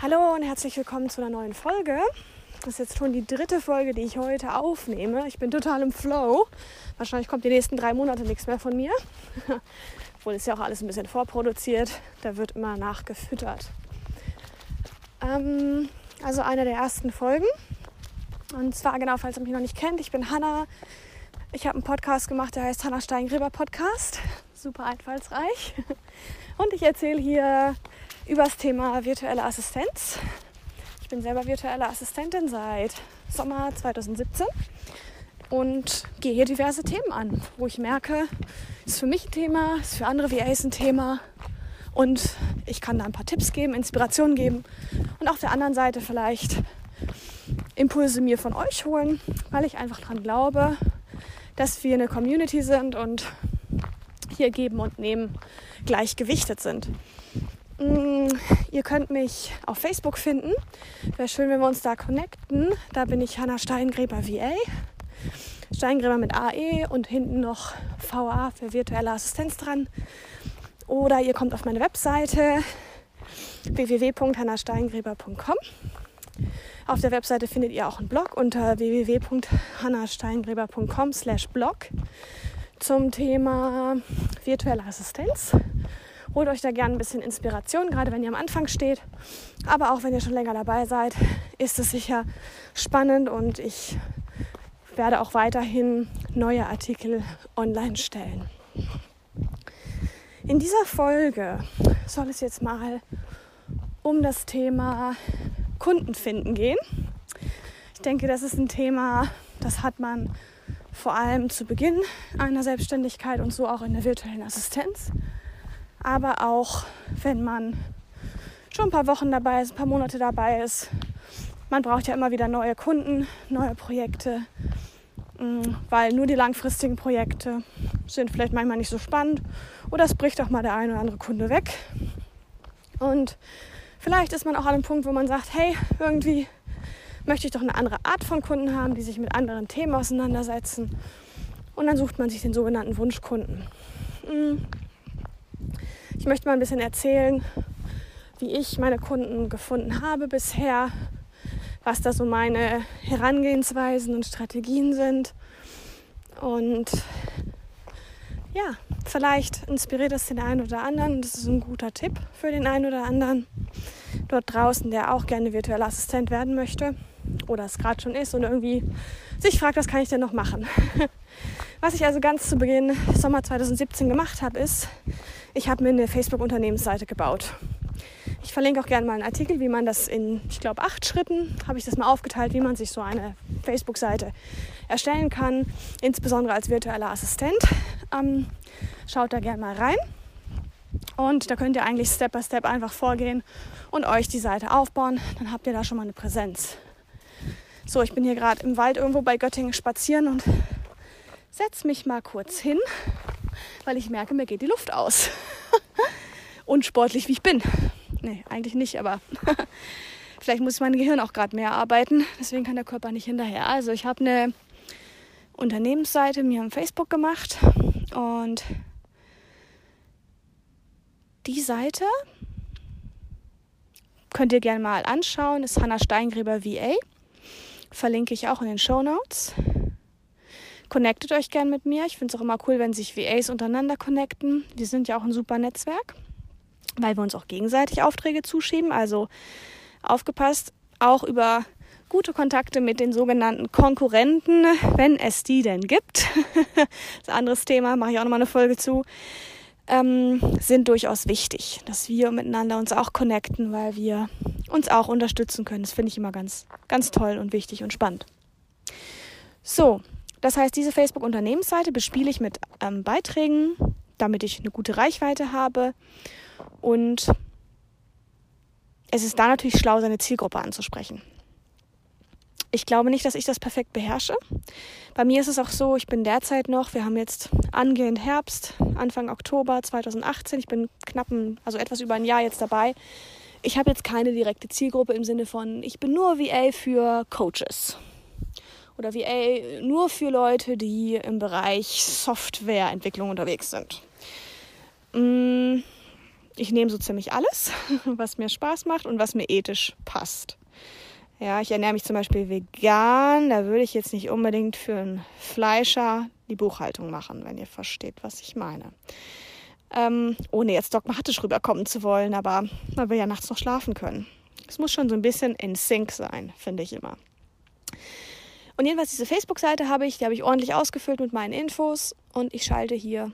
Hallo und herzlich willkommen zu einer neuen Folge. Das ist jetzt schon die dritte Folge, die ich heute aufnehme. Ich bin total im Flow. Wahrscheinlich kommt die nächsten drei Monate nichts mehr von mir. Obwohl ist ja auch alles ein bisschen vorproduziert. Da wird immer nachgefüttert. Ähm, also eine der ersten Folgen. Und zwar genau, falls ihr mich noch nicht kennt, ich bin Hanna. Ich habe einen Podcast gemacht, der heißt Hanna Steingräber Podcast. Super einfallsreich. Und ich erzähle hier über das Thema virtuelle Assistenz. Ich bin selber virtuelle Assistentin seit Sommer 2017 und gehe hier diverse Themen an, wo ich merke, ist für mich ein Thema, ist für andere VAs ein Thema und ich kann da ein paar Tipps geben, Inspirationen geben und auf der anderen Seite vielleicht Impulse mir von euch holen, weil ich einfach daran glaube, dass wir eine Community sind und hier geben und nehmen gleichgewichtet sind. Mm, ihr könnt mich auf Facebook finden. Wäre schön, wenn wir uns da connecten. Da bin ich Hanna Steingräber VA. Steingräber mit AE und hinten noch VA für virtuelle Assistenz dran. Oder ihr kommt auf meine Webseite www.hannasteingräber.com. Auf der Webseite findet ihr auch einen Blog unter www.hannasteingräber.com/blog zum Thema virtuelle Assistenz. Holt euch da gerne ein bisschen Inspiration, gerade wenn ihr am Anfang steht. Aber auch wenn ihr schon länger dabei seid, ist es sicher spannend und ich werde auch weiterhin neue Artikel online stellen. In dieser Folge soll es jetzt mal um das Thema Kunden finden gehen. Ich denke, das ist ein Thema, das hat man vor allem zu Beginn einer Selbstständigkeit und so auch in der virtuellen Assistenz aber auch wenn man schon ein paar Wochen dabei ist, ein paar Monate dabei ist. Man braucht ja immer wieder neue Kunden, neue Projekte, mm, weil nur die langfristigen Projekte sind vielleicht manchmal nicht so spannend oder es bricht auch mal der ein oder andere Kunde weg. Und vielleicht ist man auch an einem Punkt, wo man sagt, hey, irgendwie möchte ich doch eine andere Art von Kunden haben, die sich mit anderen Themen auseinandersetzen. Und dann sucht man sich den sogenannten Wunschkunden. Ich möchte mal ein bisschen erzählen, wie ich meine Kunden gefunden habe bisher, was da so meine Herangehensweisen und Strategien sind. Und ja, vielleicht inspiriert es den einen oder anderen. Das ist ein guter Tipp für den einen oder anderen dort draußen, der auch gerne virtueller Assistent werden möchte oder es gerade schon ist und irgendwie sich fragt, was kann ich denn noch machen. Was ich also ganz zu Beginn Sommer 2017 gemacht habe, ist, ich habe mir eine Facebook-Unternehmensseite gebaut. Ich verlinke auch gerne mal einen Artikel, wie man das in, ich glaube, acht Schritten habe ich das mal aufgeteilt, wie man sich so eine Facebook-Seite erstellen kann, insbesondere als virtueller Assistent. Ähm, schaut da gerne mal rein. Und da könnt ihr eigentlich Step by Step einfach vorgehen und euch die Seite aufbauen. Dann habt ihr da schon mal eine Präsenz. So, ich bin hier gerade im Wald irgendwo bei Göttingen spazieren und setze mich mal kurz hin weil ich merke, mir geht die Luft aus. Unsportlich wie ich bin. Nee, eigentlich nicht, aber vielleicht muss mein Gehirn auch gerade mehr arbeiten. Deswegen kann der Körper nicht hinterher. Also ich habe eine Unternehmensseite mir am Facebook gemacht und die Seite könnt ihr gerne mal anschauen. Ist Hanna Steingräber VA. Verlinke ich auch in den Show Notes. Connectet euch gern mit mir. Ich finde es auch immer cool, wenn sich VAs untereinander connecten. Wir sind ja auch ein super Netzwerk, weil wir uns auch gegenseitig Aufträge zuschieben. Also aufgepasst, auch über gute Kontakte mit den sogenannten Konkurrenten, wenn es die denn gibt. das ist ein anderes Thema, mache ich auch nochmal eine Folge zu. Ähm, sind durchaus wichtig, dass wir miteinander uns auch connecten, weil wir uns auch unterstützen können. Das finde ich immer ganz, ganz toll und wichtig und spannend. So, das heißt, diese Facebook-Unternehmensseite bespiele ich mit ähm, Beiträgen, damit ich eine gute Reichweite habe. Und es ist da natürlich schlau, seine Zielgruppe anzusprechen. Ich glaube nicht, dass ich das perfekt beherrsche. Bei mir ist es auch so, ich bin derzeit noch, wir haben jetzt angehend Herbst, Anfang Oktober 2018. Ich bin knapp, ein, also etwas über ein Jahr jetzt dabei. Ich habe jetzt keine direkte Zielgruppe im Sinne von, ich bin nur VA für Coaches oder VA nur für Leute, die im Bereich Softwareentwicklung unterwegs sind. Mm, ich nehme so ziemlich alles, was mir Spaß macht und was mir ethisch passt. Ja, ich ernähre mich zum Beispiel vegan. Da würde ich jetzt nicht unbedingt für einen Fleischer die Buchhaltung machen, wenn ihr versteht, was ich meine. Ähm, ohne jetzt dogmatisch rüberkommen zu wollen, aber man will ja nachts noch schlafen können. Es muss schon so ein bisschen in Sync sein, finde ich immer. Und jedenfalls diese Facebook-Seite habe ich, die habe ich ordentlich ausgefüllt mit meinen Infos und ich schalte hier,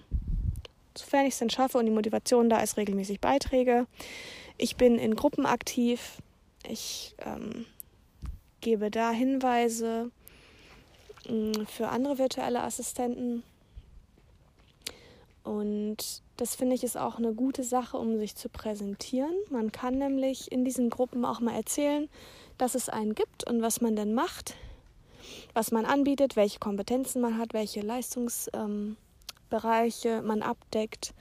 sofern ich es dann schaffe und die Motivation da ist, regelmäßig Beiträge. Ich bin in Gruppen aktiv. Ich ähm, gebe da Hinweise mh, mm, für andere virtuelle Assistenten. Und das finde ich ist auch eine gute Sache, um sich zu präsentieren. Man kann nämlich in diesen Gruppen auch mal erzählen, dass es einen gibt und was man denn macht was man anbietet, welche Kompetenzen man hat, welche Leistungsbereiche ähm, man abdeckt.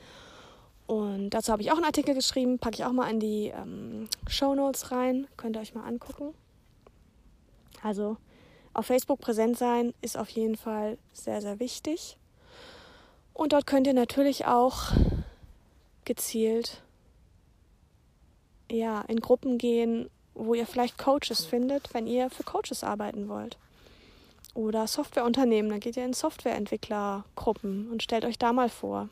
Und dazu habe ich auch einen Artikel geschrieben, packe ich auch mal in die ähm, Show Notes rein, könnt ihr euch mal angucken. Also auf Facebook präsent sein ist auf jeden Fall sehr, sehr wichtig. Und dort könnt ihr natürlich auch gezielt ja, in Gruppen gehen, wo ihr vielleicht Coaches findet, wenn ihr für Coaches arbeiten wollt oder Softwareunternehmen. Dann geht ihr in Softwareentwicklergruppen und stellt euch da mal vor.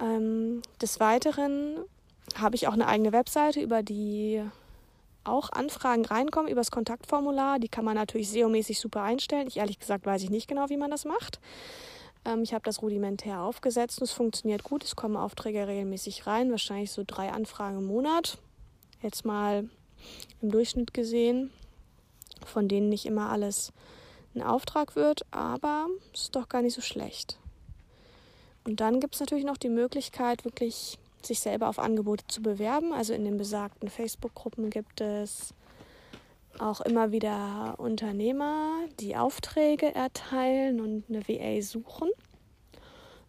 Ähm, des Weiteren habe ich auch eine eigene Webseite, über die auch Anfragen reinkommen, über das Kontaktformular. Die kann man natürlich SEO-mäßig super einstellen. Ich ehrlich gesagt weiß ich nicht genau, wie man das macht. Ähm, ich habe das rudimentär aufgesetzt und es funktioniert gut. Es kommen Aufträge regelmäßig rein, wahrscheinlich so drei Anfragen im Monat. Jetzt mal im Durchschnitt gesehen von denen nicht immer alles ein Auftrag wird, aber es ist doch gar nicht so schlecht. Und dann gibt es natürlich noch die Möglichkeit, wirklich sich selber auf Angebote zu bewerben. Also in den besagten Facebook-Gruppen gibt es auch immer wieder Unternehmer, die Aufträge erteilen und eine VA suchen.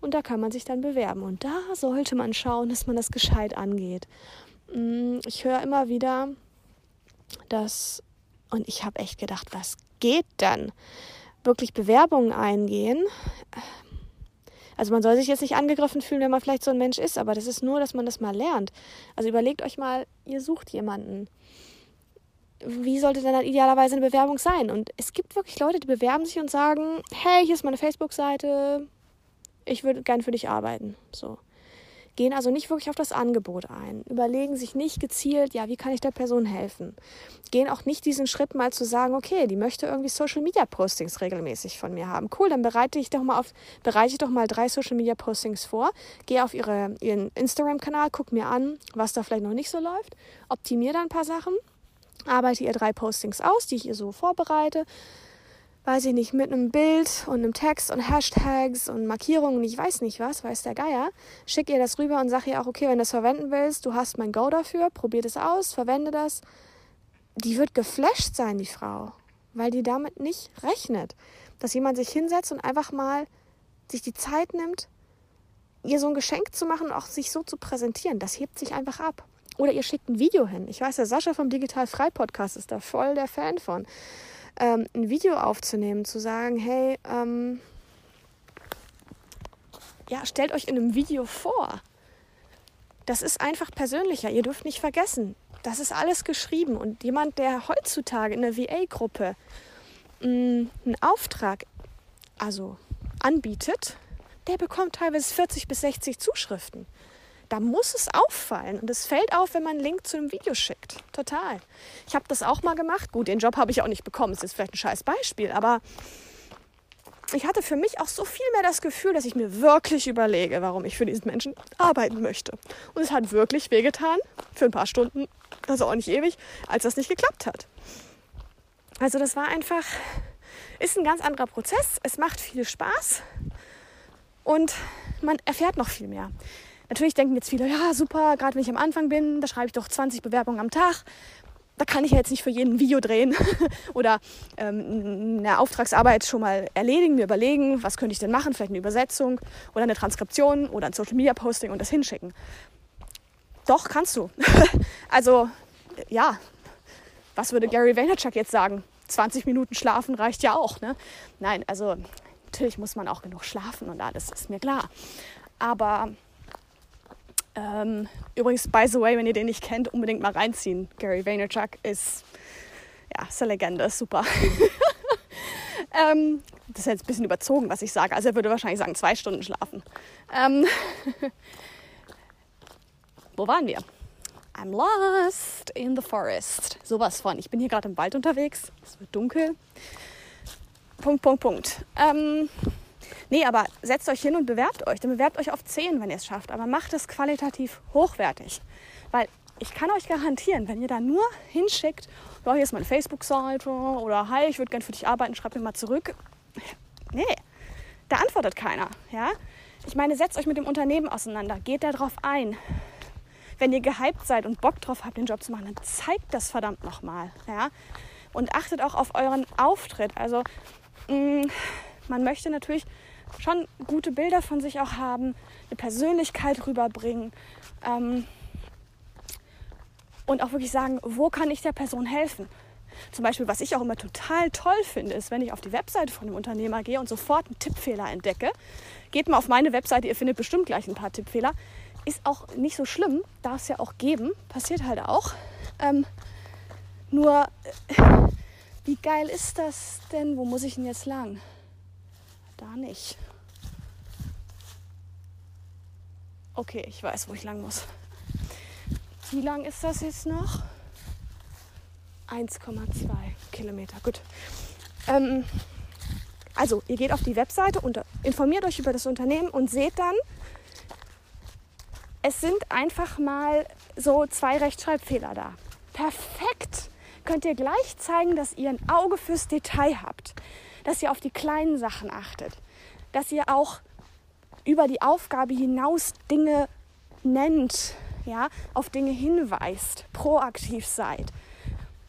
Und da kann man sich dann bewerben. Und da sollte man schauen, dass man das gescheit angeht. Mm, ich höre immer wieder, dass und ich habe echt gedacht, was geht dann? Wirklich Bewerbungen eingehen. Also man soll sich jetzt nicht angegriffen fühlen, wenn man vielleicht so ein Mensch ist, aber das ist nur, dass man das mal lernt. Also überlegt euch mal, ihr sucht jemanden. Wie sollte denn dann idealerweise eine Bewerbung sein? Und es gibt wirklich Leute, die bewerben sich und sagen, hey, hier ist meine Facebook-Seite, ich würde gern für dich arbeiten. So gehen also nicht wirklich auf das Angebot ein, überlegen sich nicht gezielt, ja, wie kann ich der Person helfen, gehen auch nicht diesen Schritt mal zu sagen, okay, die möchte irgendwie Social Media Postings regelmäßig von mir haben. Cool, dann bereite ich doch mal auf, bereite ich doch mal drei Social Media Postings vor, gehe auf ihre, ihren Instagram-Kanal, guck mir an, was da vielleicht noch nicht so läuft, optimiere da ein paar Sachen, arbeite ihr drei Postings aus, die ich ihr so vorbereite, weiß ich nicht, mit einem Bild und einem Text und Hashtags und Markierungen, ich weiß nicht was, weiß der Geier, schick ihr das rüber und sag ihr auch, okay, wenn du das verwenden willst, du hast mein Go dafür, probier das aus, verwende das. Die wird geflasht sein, die Frau, weil die damit nicht rechnet, dass jemand sich hinsetzt und einfach mal sich die Zeit nimmt, ihr so ein Geschenk zu machen und auch sich so zu präsentieren. Das hebt sich einfach ab. Oder ihr schickt ein Video hin. Ich weiß, der Sascha vom Digital Frei Podcast ist da voll der Fan von ähm, ein Video aufzunehmen, zu sagen, hey, ähm, ja, stellt euch in einem Video vor. Das ist einfach persönlicher. Ihr dürft nicht vergessen, das ist alles geschrieben. Und jemand, der heutzutage in der VA-Gruppe mm, einen Auftrag also anbietet, der bekommt teilweise 40 bis 60 Zuschriften da muss es auffallen. Und es fällt auf, wenn man einen Link zu einem Video schickt. Total. Ich habe das auch mal gemacht. Gut, den Job habe ich auch nicht bekommen. Das ist vielleicht ein scheiß Beispiel. Aber ich hatte für mich auch so viel mehr das Gefühl, dass ich mir wirklich überlege, warum ich für diesen Menschen arbeiten möchte. Und es hat wirklich wehgetan. Für ein paar Stunden, ist auch nicht ewig, als das nicht geklappt hat. Also das war einfach, ist ein ganz anderer Prozess. Es macht viel Spaß und man erfährt noch viel mehr. Natürlich denken jetzt viele, ja super, gerade wenn ich am Anfang bin, da schreibe ich doch 20 Bewerbungen am Tag. Da kann ich ja jetzt nicht für jeden ein Video drehen oder ähm, eine Auftragsarbeit schon mal erledigen, mir überlegen, was könnte ich denn machen, vielleicht eine Übersetzung oder eine Transkription oder ein Social Media Posting und das hinschicken. Doch, kannst du. also, ja, was würde Gary Vaynerchuk jetzt sagen? 20 Minuten schlafen reicht ja auch. Ne? Nein, also natürlich muss man auch genug schlafen und alles, ist mir klar. Aber Ähm, übrigens, by the way, wenn ihr den nicht kennt, unbedingt mal reinziehen. Gary Vaynerchuk ist, ja, ist eine Legende, super. ähm, das ist jetzt ein bisschen überzogen, was ich sage. Also er würde wahrscheinlich sagen, zwei Stunden schlafen. Ähm, wo waren wir? I'm lost in the forest. Sowas von. Ich bin hier gerade im Wald unterwegs. Es wird dunkel. Punkt, Punkt, Punkt. Ähm, nee, aber setzt euch hin und bewerbt euch. Dann bewerbt euch auf 10, wenn ihr es schafft. Aber macht es qualitativ hochwertig. Weil ich kann euch garantieren, wenn ihr da nur hinschickt, ja, hier ist meine Facebook-Seite oder hi, ich würde gerne für dich arbeiten, schreib mir mal zurück. Nee, da antwortet keiner. Ja? Ich meine, setzt euch mit dem Unternehmen auseinander, geht darauf ein, wenn ihr gehypt seid und Bock drauf habt, den Job zu machen, dann zeigt das verdammt nochmal. Ja? Und achtet auch auf euren Auftritt. Also mh, mm, man möchte natürlich schon gute Bilder von sich auch haben, eine Persönlichkeit rüberbringen. Ähm, und auch wirklich sagen, wo kann ich der Person helfen? Zum Beispiel, was ich auch immer total toll finde, ist, wenn ich auf die Webseite von einem Unternehmer gehe und sofort einen Tippfehler entdecke. Geht mal auf meine Webseite, ihr findet bestimmt gleich ein paar Tippfehler. Ist auch nicht so schlimm, darf es ja auch geben, passiert halt auch. Ähm, nur, äh, wie geil ist das denn? Wo muss ich denn jetzt lang? Da nicht. Okay, ich weiß, wo ich lang muss. Wie lang ist das jetzt noch? 1,2 Kilometer. Gut. Ähm, also, ihr geht auf die Webseite und informiert euch über das Unternehmen und seht dann, es sind einfach mal so zwei Rechtschreibfehler da. Perfekt! Könnt ihr gleich zeigen, dass ihr ein Auge fürs Detail habt, dass ihr auf die kleinen Sachen achtet, dass ihr auch über die Aufgabe hinaus Dinge nennt, ja, auf Dinge hinweist, proaktiv seid.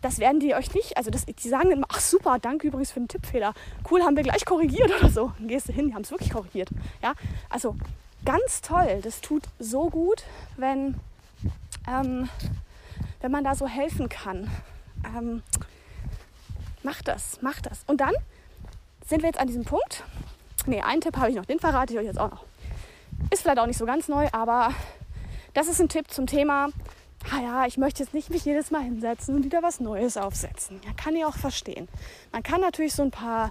Das werden die euch nicht, also das, die sagen immer, ach super, danke übrigens für den Tippfehler. Cool, haben wir gleich korrigiert oder so. Dann gehst du hin, die haben es wirklich korrigiert. Ja, also ganz toll. Das tut so gut, wenn, ähm, wenn man da so helfen kann. Ähm, macht das, macht das. Und dann sind wir jetzt an diesem Punkt. Ne, einen Tipp habe ich noch, den verrate ich euch jetzt auch noch. Ist vielleicht auch nicht so ganz neu, aber das ist ein Tipp zum Thema, ah ja, ich möchte jetzt nicht mich jedes Mal hinsetzen und wieder was Neues aufsetzen. Ja, kann ich auch verstehen. Man kann natürlich so ein paar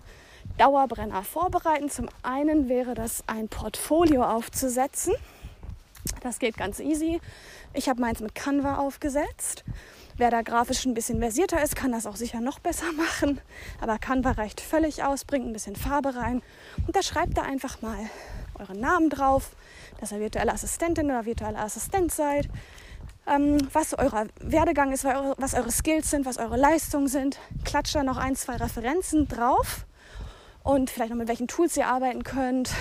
Dauerbrenner vorbereiten. Zum einen wäre das ein Portfolio aufzusetzen. Das geht ganz easy. Ich habe meins mit Canva aufgesetzt. Wer da grafisch ein bisschen versierter ist, kann das auch sicher noch besser machen. Aber Canva reicht völlig aus, bringt ein bisschen Farbe rein. Und da schreibt da einfach mal euren Namen drauf, dass ihr virtuelle Assistentin oder virtuelle Assistent seid, ähm, was euer Werdegang ist, was eure Skills sind, was eure Leistungen sind. Klatscht da noch ein, zwei Referenzen drauf und vielleicht noch mit welchen Tools ihr arbeiten könnt.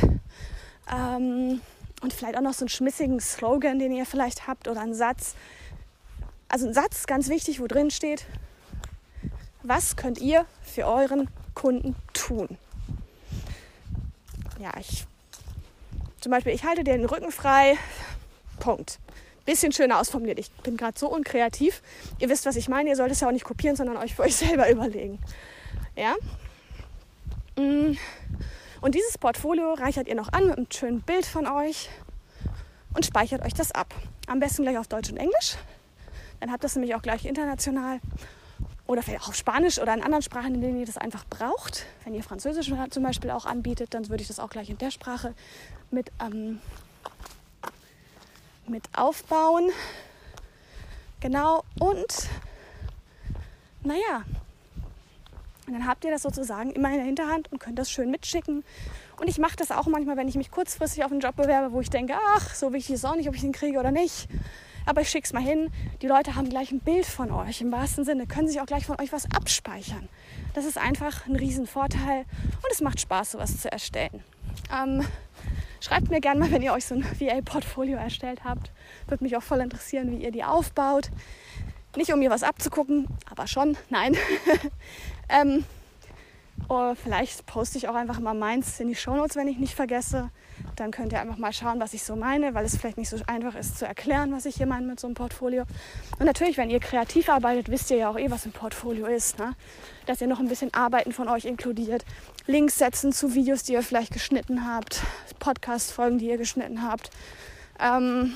Ähm, und vielleicht auch noch so einen schmissigen Slogan, den ihr vielleicht habt oder einen Satz. Also ein Satz, ganz wichtig, wo drin steht, was könnt ihr für euren Kunden tun? Ja, ich zum Beispiel, ich halte dir den Rücken frei. Punkt. Bisschen schöner ausformuliert. Ich bin gerade so unkreativ. Ihr wisst, was ich meine. Ihr sollt es ja auch nicht kopieren, sondern euch für euch selber überlegen. Ja? Mm. Und dieses Portfolio reichert ihr noch an mit einem schönen Bild von euch und speichert euch das ab. Am besten gleich auf Deutsch und Englisch. Dann habt ihr es nämlich auch gleich international oder vielleicht auch Spanisch oder in anderen Sprachen, in denen ihr das einfach braucht. Wenn ihr Französisch zum Beispiel auch anbietet, dann würde ich das auch gleich in der Sprache mit, ähm, mit aufbauen. Genau, und naja, und dann habt ihr das sozusagen immer in der Hinterhand und könnt das schön mitschicken. Und ich mache das auch manchmal, wenn ich mich kurzfristig auf einen Job bewerbe, wo ich denke, ach, so wichtig ist auch nicht, ob ich den kriege oder nicht. Aber ich schicke es mal hin. Die Leute haben gleich ein Bild von euch im wahrsten Sinne, können sich auch gleich von euch was abspeichern. Das ist einfach ein Riesenvorteil und es macht Spaß, sowas zu erstellen. Ähm, schreibt mir gerne mal, wenn ihr euch so ein VA-Portfolio erstellt habt. Würde mich auch voll interessieren, wie ihr die aufbaut. Nicht um mir was abzugucken, aber schon, nein. ähm, oder vielleicht poste ich auch einfach mal meins in die Shownotes, wenn ich nicht vergesse. Dann könnt ihr einfach mal schauen, was ich so meine, weil es vielleicht nicht so einfach ist zu erklären, was ich hier meine mit so einem Portfolio. Und natürlich, wenn ihr kreativ arbeitet, wisst ihr ja auch eh, was ein Portfolio ist. Ne? Dass ihr noch ein bisschen Arbeiten von euch inkludiert. Links setzen zu Videos, die ihr vielleicht geschnitten habt, Podcast-Folgen, die ihr geschnitten habt. Ähm,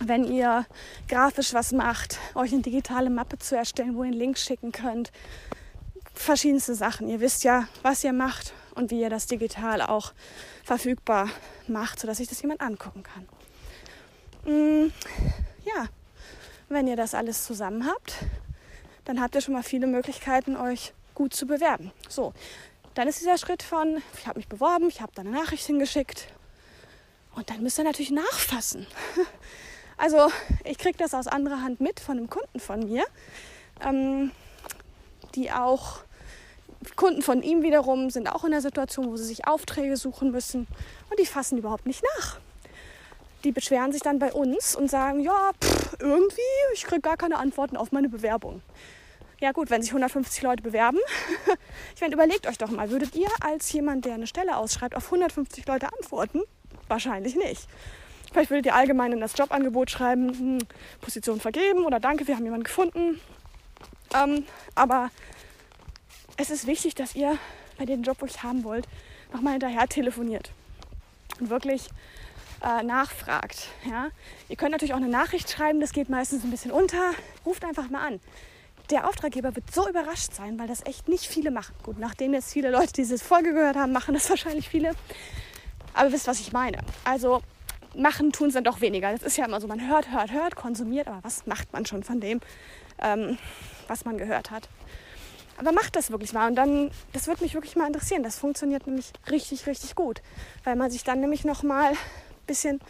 wenn ihr grafisch was macht, euch eine digitale Mappe zu erstellen, wo ihr einen Link schicken könnt. Verschiedenste Sachen. Ihr wisst ja, was ihr macht und wie ihr das digital auch verfügbar macht, sodass sich das jemand angucken kann. Mm, ja, wenn ihr das alles zusammen habt, dann habt ihr schon mal viele Möglichkeiten, euch gut zu bewerben. So, dann ist dieser Schritt von, ich habe mich beworben, ich habe da eine Nachricht hingeschickt und dann müsst ihr natürlich nachfassen. Also ich kriege das aus anderer Hand mit von einem Kunden von mir, ähm, die auch Kunden von ihm wiederum sind auch in der Situation, wo sie sich Aufträge suchen müssen und die fassen überhaupt nicht nach. Die beschweren sich dann bei uns und sagen, ja, pff, irgendwie, ich kriege gar keine Antworten auf meine Bewerbung. Ja gut, wenn sich 150 Leute bewerben, ich meine, überlegt euch doch mal, würdet ihr als jemand, der eine Stelle ausschreibt, auf 150 Leute antworten? Wahrscheinlich nicht. Vielleicht würdet ihr allgemein in das Jobangebot schreiben, hm, Position vergeben oder danke, wir haben jemanden gefunden. Ähm, aber es ist wichtig, dass ihr bei dem Job, wo ich haben wollt, nochmal hinterher telefoniert und wirklich äh, nachfragt. Ja? Ihr könnt natürlich auch eine Nachricht schreiben, das geht meistens ein bisschen unter. Ruft einfach mal an. Der Auftraggeber wird so überrascht sein, weil das echt nicht viele machen. Gut, nachdem jetzt viele Leute diese Folge gehört haben, machen das wahrscheinlich viele. Aber wisst, was ich meine. Also machen tun es dann doch weniger. Das ist ja immer so, man hört, hört, hört, konsumiert, aber was macht man schon von dem, ähm, was man gehört hat? Aber macht das wirklich mal und dann, das würde mich wirklich mal interessieren. Das funktioniert nämlich richtig, richtig gut, weil man sich dann nämlich noch mal ein bisschen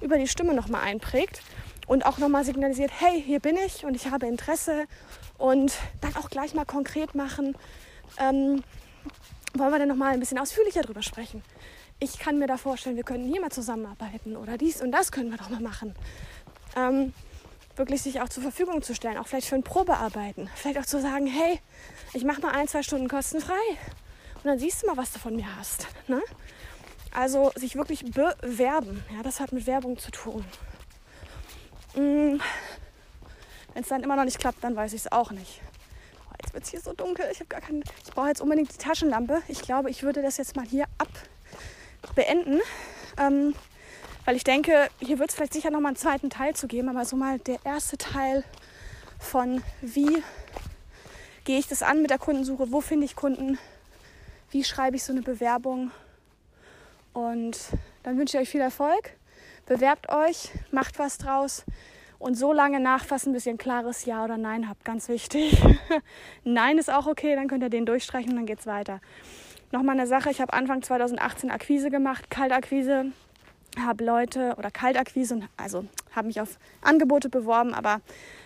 über die Stimme noch mal einprägt und auch noch mal signalisiert, hey, hier bin ich und ich habe Interesse und dann auch gleich mal konkret machen. Ähm, wollen wir dann noch mal ein bisschen ausführlicher drüber sprechen? Ich kann mir da vorstellen, wir könnten hier mal zusammenarbeiten oder dies und das können wir doch mal machen. Ähm, wirklich sich auch zur Verfügung zu stellen, auch vielleicht für ein Probearbeiten. Vielleicht auch zu sagen, hey, ich mache mal ein, zwei Stunden kostenfrei und dann siehst du mal, was du von mir hast. Ne? Also sich wirklich bewerben, ja, das hat mit Werbung zu tun. Mhm. Wenn es dann immer noch nicht klappt, dann weiß ich es auch nicht. Oh, jetzt wird es hier so dunkel. Ich, ich brauche jetzt unbedingt die Taschenlampe. Ich glaube, ich würde das jetzt mal hier ab beenden. Ähm, weil ich denke, hier wird es vielleicht sicher noch mal einen zweiten Teil zu geben, aber so mal der erste Teil von wie gehe ich das an mit der Kundensuche, wo finde ich Kunden, wie schreibe ich so eine Bewerbung. Und dann wünsche ich euch viel Erfolg. Bewerbt euch, macht was draus und so lange nachfassen, bis ihr ein klares Ja oder Nein habt. Ganz wichtig. Nein ist auch okay, dann könnt ihr den durchstreichen und dann geht es weiter. Nochmal eine Sache, ich habe Anfang 2018 Akquise gemacht, Kaltakquise, habe Leute oder Kaltakquise, also habe mich auf Angebote beworben, aber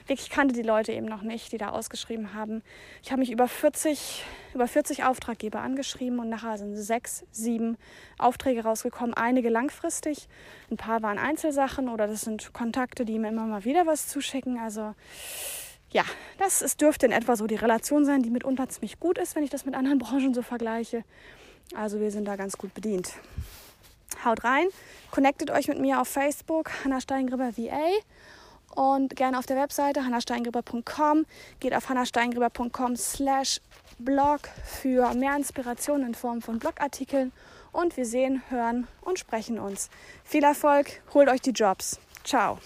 wirklich kannte die Leute eben noch nicht, die da ausgeschrieben haben. Ich habe mich über 40, über 40 Auftraggeber angeschrieben und nachher sind sechs, sieben Aufträge rausgekommen. Einige langfristig, ein paar waren Einzelsachen oder das sind Kontakte, die mir immer mal wieder was zuschicken. Also ja, das ist, dürfte in etwa so die Relation sein, die mitunter ziemlich gut ist, wenn ich das mit anderen Branchen so vergleiche. Also wir sind da ganz gut bedient. Haut rein, connectet euch mit mir auf Facebook, Hanna Steingriber VA und gerne auf der Webseite hannasteingriber.com. Geht auf hannasteingriber.com slash blog für mehr Inspirationen in Form von Blogartikeln und wir sehen, hören und sprechen uns. Viel Erfolg, holt euch die Jobs. Ciao.